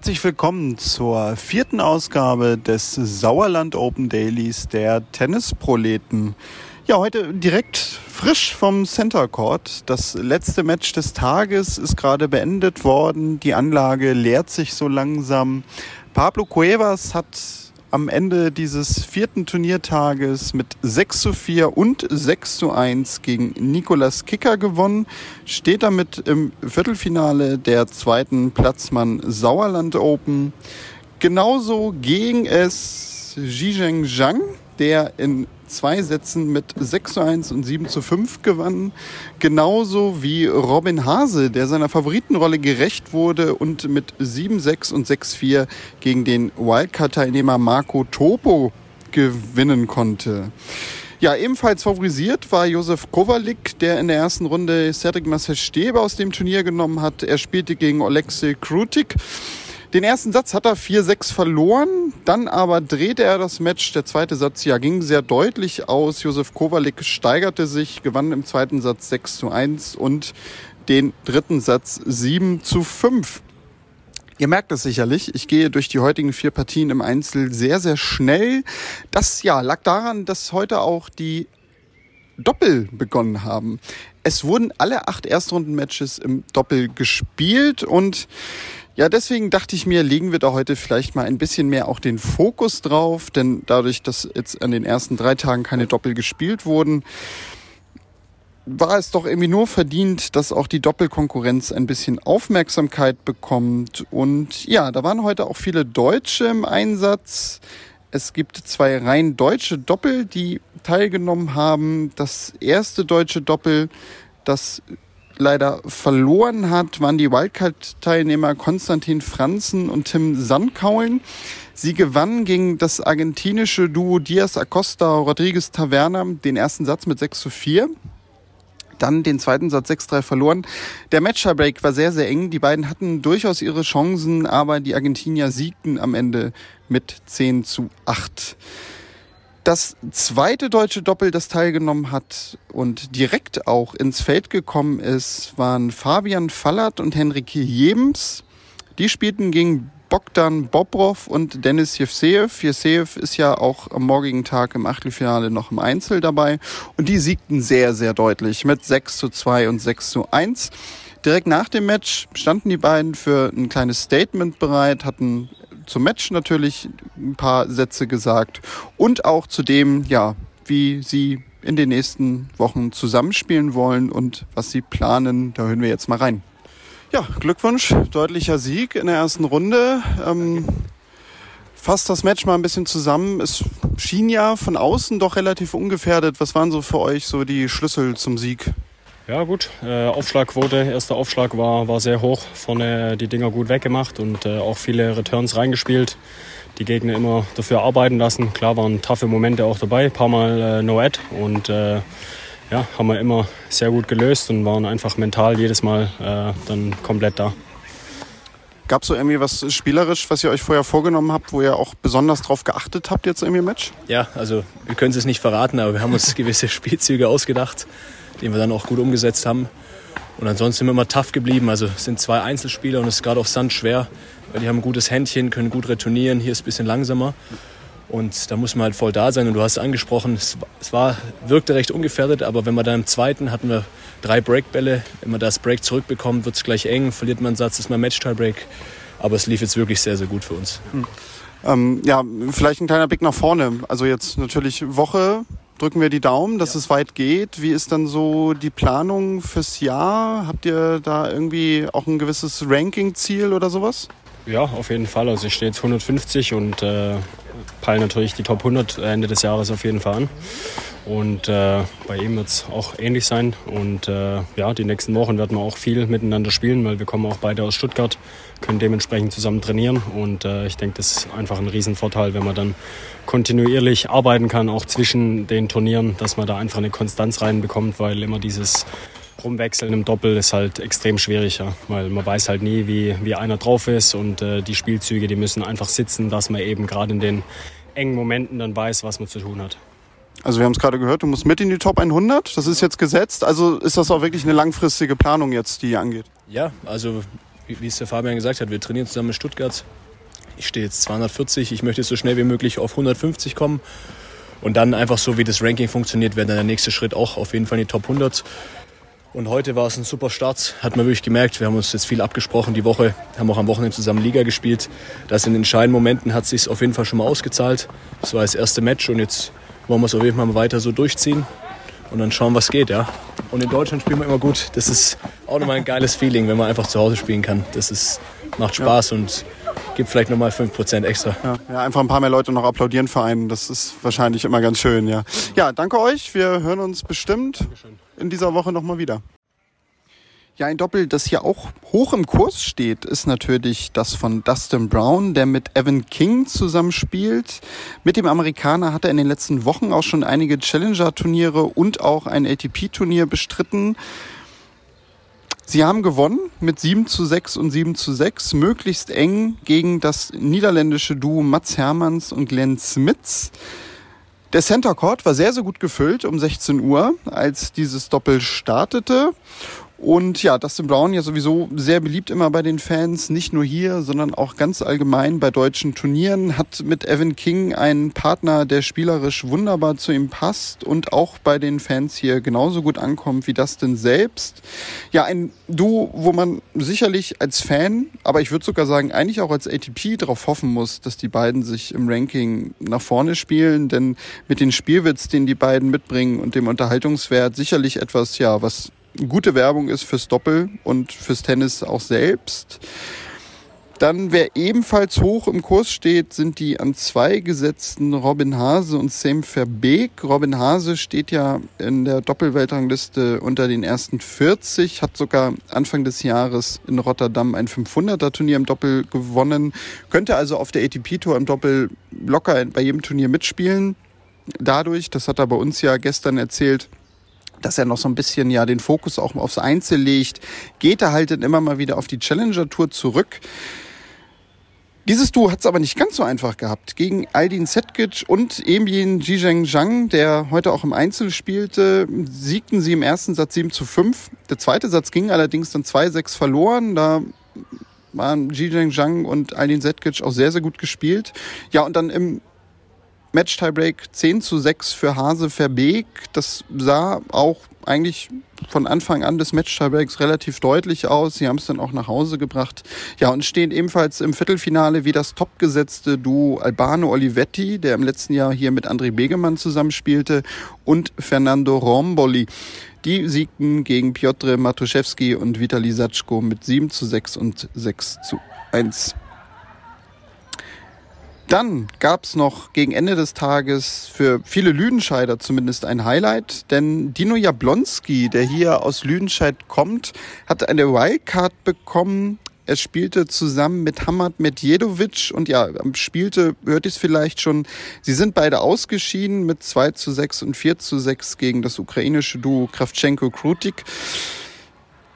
Herzlich willkommen zur vierten Ausgabe des Sauerland Open Dailies der Tennisproleten. Ja, heute direkt frisch vom Center Court. Das letzte Match des Tages ist gerade beendet worden. Die Anlage leert sich so langsam. Pablo Cuevas hat am Ende dieses vierten Turniertages mit 6 zu 4 und 6 zu 1 gegen Nicolas Kicker gewonnen, steht damit im Viertelfinale der zweiten Platzmann Sauerland Open. Genauso ging es Zhizheng Zhang, der in zwei Sätzen mit 6 zu 1 und 7 zu 5 gewann. Genauso wie Robin Hase, der seiner Favoritenrolle gerecht wurde und mit 7-6 und 6-4 gegen den Wildcard-Teilnehmer Marco Topo gewinnen konnte. Ja, ebenfalls favorisiert war Josef Kowalik, der in der ersten Runde Cedric Marcel Stebe aus dem Turnier genommen hat. Er spielte gegen Alexei Krutik. Den ersten Satz hat er 4-6 verloren, dann aber drehte er das Match. Der zweite Satz ja ging sehr deutlich aus. Josef Kowalik steigerte sich, gewann im zweiten Satz 6 zu 1 und den dritten Satz 7 zu 5. Ihr merkt es sicherlich, ich gehe durch die heutigen vier Partien im Einzel sehr, sehr schnell. Das ja lag daran, dass heute auch die Doppel begonnen haben. Es wurden alle acht Erstrundenmatches im Doppel gespielt und ja, deswegen dachte ich mir, legen wir da heute vielleicht mal ein bisschen mehr auch den Fokus drauf, denn dadurch, dass jetzt an den ersten drei Tagen keine Doppel gespielt wurden, war es doch irgendwie nur verdient, dass auch die Doppelkonkurrenz ein bisschen Aufmerksamkeit bekommt. Und ja, da waren heute auch viele Deutsche im Einsatz. Es gibt zwei rein deutsche Doppel, die teilgenommen haben. Das erste deutsche Doppel, das leider verloren hat, waren die Wildcard-Teilnehmer Konstantin Franzen und Tim Sandkaulen. Sie gewannen gegen das argentinische Duo Diaz Acosta Rodriguez Taverna den ersten Satz mit 6 zu 4. Dann den zweiten Satz 6-3 verloren. Der Matcherbreak war sehr, sehr eng. Die beiden hatten durchaus ihre Chancen, aber die Argentinier siegten am Ende mit 10 zu 8. Das zweite deutsche Doppel, das teilgenommen hat und direkt auch ins Feld gekommen ist, waren Fabian Fallert und Henrik Jebens. Die spielten gegen Bogdan Bobrov und Dennis Jevseev. Jevseev ist ja auch am morgigen Tag im Achtelfinale noch im Einzel dabei. Und die siegten sehr, sehr deutlich mit 6 zu 2 und 6 zu 1. Direkt nach dem Match standen die beiden für ein kleines Statement bereit, hatten zum Match natürlich ein paar Sätze gesagt und auch zu dem, ja, wie sie in den nächsten Wochen zusammenspielen wollen und was sie planen. Da hören wir jetzt mal rein. Ja, Glückwunsch, deutlicher Sieg in der ersten Runde. Ähm, fasst das Match mal ein bisschen zusammen. Es schien ja von außen doch relativ ungefährdet. Was waren so für euch so die Schlüssel zum Sieg? Ja gut, äh, Aufschlagquote, erster Aufschlag war, war sehr hoch, vorne die Dinger gut weggemacht und äh, auch viele Returns reingespielt. Die Gegner immer dafür arbeiten lassen. Klar waren taffe Momente auch dabei, ein paar Mal äh, No-Ad und äh, ja, haben wir immer sehr gut gelöst und waren einfach mental jedes Mal äh, dann komplett da. Gab es so irgendwie was spielerisch, was ihr euch vorher vorgenommen habt, wo ihr auch besonders drauf geachtet habt jetzt irgendwie im Match? Ja, also wir können es nicht verraten, aber wir haben uns gewisse Spielzüge ausgedacht den wir dann auch gut umgesetzt haben. Und ansonsten sind wir immer tough geblieben. Also es sind zwei Einzelspieler und es ist gerade auf Sand schwer, weil die haben ein gutes Händchen, können gut retournieren. Hier ist es ein bisschen langsamer. Und da muss man halt voll da sein. Und du hast angesprochen, es, es war, wirkte recht ungefährdet, aber wenn wir dann im zweiten hatten wir drei Breakbälle. Wenn man das Break zurückbekommt, wird es gleich eng, verliert man einen Satz, ist man Match-Tie-Break. Aber es lief jetzt wirklich sehr, sehr gut für uns. Hm. Ähm, ja, vielleicht ein kleiner Blick nach vorne. Also jetzt natürlich Woche, drücken wir die Daumen, dass ja. es weit geht. Wie ist dann so die Planung fürs Jahr? Habt ihr da irgendwie auch ein gewisses Ranking-Ziel oder sowas? Ja, auf jeden Fall. Also ich stehe jetzt 150 und äh, peile natürlich die Top 100 Ende des Jahres auf jeden Fall an. Und äh, bei ihm wird es auch ähnlich sein. Und äh, ja, die nächsten Wochen werden wir auch viel miteinander spielen, weil wir kommen auch beide aus Stuttgart, können dementsprechend zusammen trainieren. Und äh, ich denke, das ist einfach ein Riesenvorteil, wenn man dann kontinuierlich arbeiten kann, auch zwischen den Turnieren, dass man da einfach eine Konstanz reinbekommt, weil immer dieses Rumwechseln im Doppel ist halt extrem schwierig, ja, weil man weiß halt nie, wie, wie einer drauf ist und äh, die Spielzüge, die müssen einfach sitzen, dass man eben gerade in den engen Momenten dann weiß, was man zu tun hat. Also wir haben es gerade gehört, du musst mit in die Top 100. Das ist jetzt gesetzt. Also ist das auch wirklich eine langfristige Planung jetzt, die hier angeht? Ja, also wie es der Fabian gesagt hat, wir trainieren zusammen in Stuttgart. Ich stehe jetzt 240. Ich möchte so schnell wie möglich auf 150 kommen. Und dann einfach so, wie das Ranking funktioniert, wäre dann der nächste Schritt auch auf jeden Fall in die Top 100. Und heute war es ein super Start, hat man wirklich gemerkt. Wir haben uns jetzt viel abgesprochen die Woche, haben auch am Wochenende zusammen Liga gespielt. Das in entscheidenden Momenten hat sich auf jeden Fall schon mal ausgezahlt. Das war das erste Match und jetzt wollen wir es auf jeden Fall mal weiter so durchziehen und dann schauen, was geht, ja. Und in Deutschland spielen wir immer gut. Das ist auch nochmal ein geiles Feeling, wenn man einfach zu Hause spielen kann. Das ist, macht Spaß ja. und gibt vielleicht nochmal 5% extra. Ja, ja, einfach ein paar mehr Leute noch applaudieren für einen. Das ist wahrscheinlich immer ganz schön, ja. Ja, danke euch. Wir hören uns bestimmt in dieser Woche nochmal wieder. Ja, ein Doppel, das hier auch hoch im Kurs steht, ist natürlich das von Dustin Brown, der mit Evan King zusammenspielt. Mit dem Amerikaner hat er in den letzten Wochen auch schon einige Challenger-Turniere und auch ein ATP-Turnier bestritten. Sie haben gewonnen mit 7 zu 6 und 7 zu 6, möglichst eng gegen das niederländische Duo Mats Hermans und Glenn Smits. Der Center Court war sehr, sehr gut gefüllt um 16 Uhr, als dieses Doppel startete. Und ja, Dustin Brown ja sowieso sehr beliebt immer bei den Fans, nicht nur hier, sondern auch ganz allgemein bei deutschen Turnieren, hat mit Evan King einen Partner, der spielerisch wunderbar zu ihm passt und auch bei den Fans hier genauso gut ankommt wie Dustin selbst. Ja, ein Duo, wo man sicherlich als Fan, aber ich würde sogar sagen, eigentlich auch als ATP darauf hoffen muss, dass die beiden sich im Ranking nach vorne spielen, denn mit den Spielwitz, den die beiden mitbringen und dem Unterhaltungswert sicherlich etwas, ja, was gute Werbung ist fürs Doppel und fürs Tennis auch selbst. Dann, wer ebenfalls hoch im Kurs steht, sind die an zwei gesetzten Robin Hase und Sam Verbeek. Robin Hase steht ja in der Doppelweltrangliste unter den ersten 40, hat sogar Anfang des Jahres in Rotterdam ein 500er Turnier im Doppel gewonnen, könnte also auf der ATP-Tour im Doppel locker bei jedem Turnier mitspielen. Dadurch, das hat er bei uns ja gestern erzählt, dass er noch so ein bisschen ja den Fokus auch aufs Einzel legt, geht er halt dann immer mal wieder auf die Challenger Tour zurück. Dieses Duo hat es aber nicht ganz so einfach gehabt. Gegen Aldin Setkic und Emien Jizheng Zhang, der heute auch im Einzel spielte, siegten sie im ersten Satz 7 zu 5. Der zweite Satz ging allerdings dann 2-6 verloren. Da waren Jizheng Zhang und Aldin Setkic auch sehr, sehr gut gespielt. Ja, und dann im Match-Tiebreak 10 zu 6 für Hase Verbeek. Das sah auch eigentlich von Anfang an des Match-Tiebreaks relativ deutlich aus. Sie haben es dann auch nach Hause gebracht. Ja, und stehen ebenfalls im Viertelfinale wie das topgesetzte Duo Albano Olivetti, der im letzten Jahr hier mit André Begemann zusammenspielte, und Fernando Romboli. Die siegten gegen Piotr Matuszewski und Vitali Satschko mit 7 zu 6 und 6 zu 1. Dann gab es noch gegen Ende des Tages für viele Lüdenscheider zumindest ein Highlight, denn Dino Jablonski, der hier aus Lüdenscheid kommt, hat eine Wildcard bekommen. Er spielte zusammen mit Hamad Medjedovic und ja, spielte, hört ihr es vielleicht schon, sie sind beide ausgeschieden mit 2 zu 6 und 4 zu 6 gegen das ukrainische Duo Kravchenko-Krutik.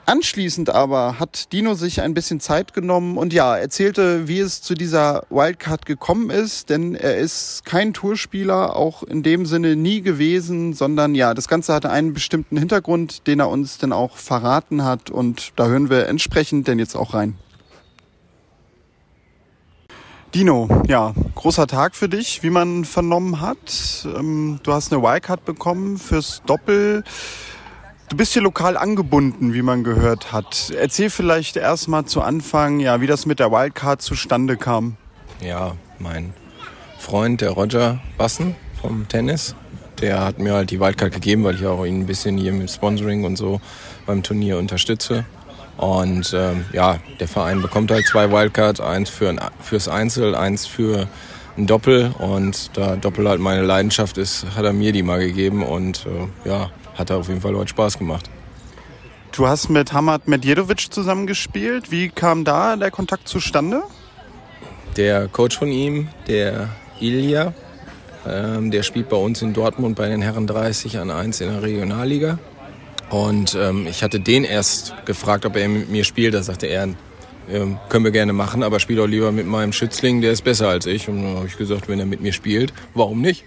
Anschließend aber hat Dino sich ein bisschen Zeit genommen und ja, erzählte, wie es zu dieser Wildcard gekommen ist, denn er ist kein Tourspieler, auch in dem Sinne nie gewesen, sondern ja, das Ganze hatte einen bestimmten Hintergrund, den er uns dann auch verraten hat und da hören wir entsprechend denn jetzt auch rein. Dino, ja, großer Tag für dich, wie man vernommen hat. Ähm, du hast eine Wildcard bekommen fürs Doppel. Du bist hier lokal angebunden, wie man gehört hat. Erzähl vielleicht erstmal zu Anfang, ja, wie das mit der Wildcard zustande kam. Ja, mein Freund, der Roger Bassen vom Tennis, der hat mir halt die Wildcard gegeben, weil ich auch ihn ein bisschen hier mit Sponsoring und so beim Turnier unterstütze. Und ähm, ja, der Verein bekommt halt zwei Wildcards, eins für ein, fürs Einzel, eins für ein Doppel. Und da Doppel halt meine Leidenschaft ist, hat er mir die mal gegeben und äh, ja, hat auf jeden Fall heute Spaß gemacht. Du hast mit Hamad Medjedovic zusammengespielt. Wie kam da der Kontakt zustande? Der Coach von ihm, der Ilja, ähm, der spielt bei uns in Dortmund bei den Herren 30 an 1 in der Regionalliga. Und ähm, ich hatte den erst gefragt, ob er mit mir spielt. Da sagte er, ähm, können wir gerne machen, aber spiel doch lieber mit meinem Schützling, der ist besser als ich. Und dann habe ich gesagt, wenn er mit mir spielt, warum nicht?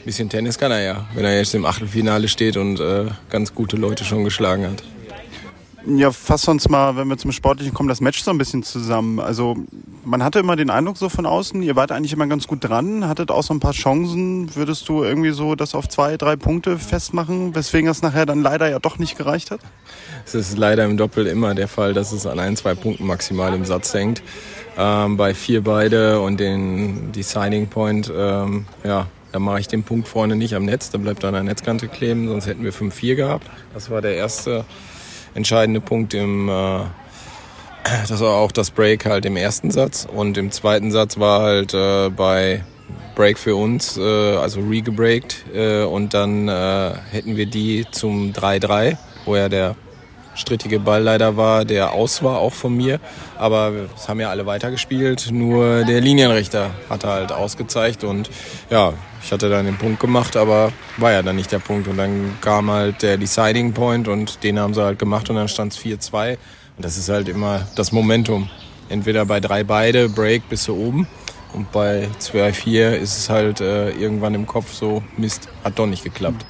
Ein bisschen Tennis kann er ja, wenn er jetzt im Achtelfinale steht und äh, ganz gute Leute schon geschlagen hat. Ja, fass uns mal, wenn wir zum Sportlichen kommen, das Match so ein bisschen zusammen. Also man hatte immer den Eindruck so von außen, ihr wart eigentlich immer ganz gut dran, hattet auch so ein paar Chancen. Würdest du irgendwie so das auf zwei, drei Punkte festmachen, weswegen das nachher dann leider ja doch nicht gereicht hat? Es ist leider im Doppel immer der Fall, dass es an ein, zwei Punkten maximal im Satz hängt. Ähm, bei vier beide und den Deciding Point, ähm, ja, da mache ich den Punkt vorne nicht am Netz, da bleibt an der Netzkante kleben, sonst hätten wir 5-4 gehabt. Das war der erste entscheidende Punkt im, äh, das war auch das Break halt im ersten Satz und im zweiten Satz war halt äh, bei Break für uns, äh, also regebreakt äh, und dann äh, hätten wir die zum 3-3, wo ja der strittige Ball leider war, der aus war, auch von mir. Aber es haben ja alle weitergespielt. Nur der Linienrichter hat halt ausgezeigt und ja, ich hatte dann den Punkt gemacht, aber war ja dann nicht der Punkt. Und dann kam halt der Deciding Point und den haben sie halt gemacht und dann stand es 4-2. Und das ist halt immer das Momentum. Entweder bei drei beide, Break bis zu oben. Und bei 2-4 ist es halt äh, irgendwann im Kopf so, Mist, hat doch nicht geklappt.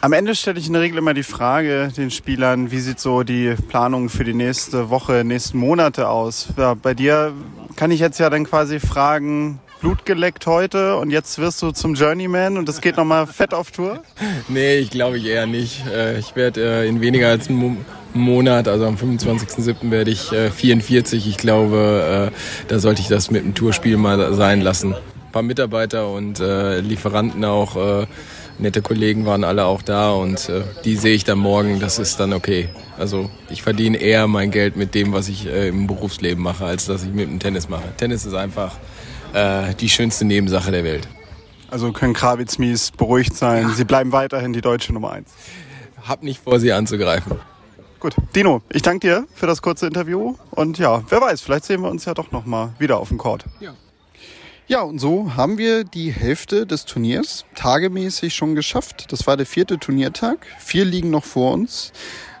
Am Ende stelle ich in der Regel immer die Frage den Spielern, wie sieht so die Planung für die nächste Woche, nächsten Monate aus? Ja, bei dir kann ich jetzt ja dann quasi fragen, Blut geleckt heute und jetzt wirst du zum Journeyman und es geht nochmal fett auf Tour? Nee, ich glaube ich eher nicht. Äh, ich werde äh, in weniger als einem Monat, also am 25.07. werde ich 44. Äh, ich glaube, da sollte ich das mit dem Tourspiel mal sein lassen. Ein paar Mitarbeiter und Lieferanten auch nette Kollegen waren alle auch da und die sehe ich dann morgen, das ist dann okay. Also ich verdiene eher mein Geld mit dem, was ich im Berufsleben mache, als dass ich mit dem Tennis mache. Tennis ist einfach äh, die schönste Nebensache der Welt. Also können Krawitz-Mies beruhigt sein, sie bleiben weiterhin die deutsche Nummer eins. Hab nicht vor, sie anzugreifen. Gut, Dino, ich danke dir für das kurze Interview und ja, wer weiß, vielleicht sehen wir uns ja doch nochmal wieder auf dem Court. Ja. Ja, und so haben wir die Hälfte des Turniers tagemäßig schon geschafft. Das war der vierte Turniertag. Vier liegen noch vor uns.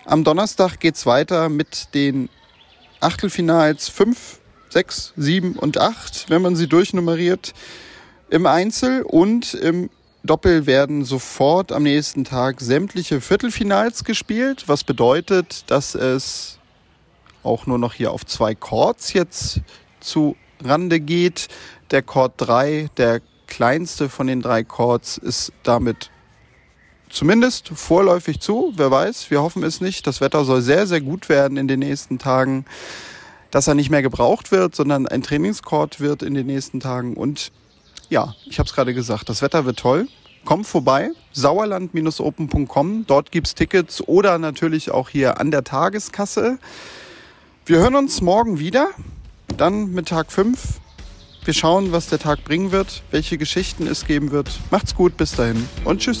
Am Donnerstag geht's weiter mit den Achtelfinals 5, 6, 7 und 8, wenn man sie durchnummeriert. Im Einzel und im Doppel werden sofort am nächsten Tag sämtliche Viertelfinals gespielt, was bedeutet, dass es auch nur noch hier auf zwei Chords jetzt zu Rande geht. Der Chord 3, der kleinste von den drei Chords, ist damit zumindest vorläufig zu. Wer weiß, wir hoffen es nicht. Das Wetter soll sehr, sehr gut werden in den nächsten Tagen. Dass er nicht mehr gebraucht wird, sondern ein Trainingschord wird in den nächsten Tagen. Und ja, ich habe es gerade gesagt, das Wetter wird toll. Kommt vorbei, sauerland-open.com. Dort gibt's Tickets oder natürlich auch hier an der Tageskasse. Wir hören uns morgen wieder. Dann mit Tag 5 wir schauen, was der Tag bringen wird, welche Geschichten es geben wird. Macht's gut, bis dahin und tschüss.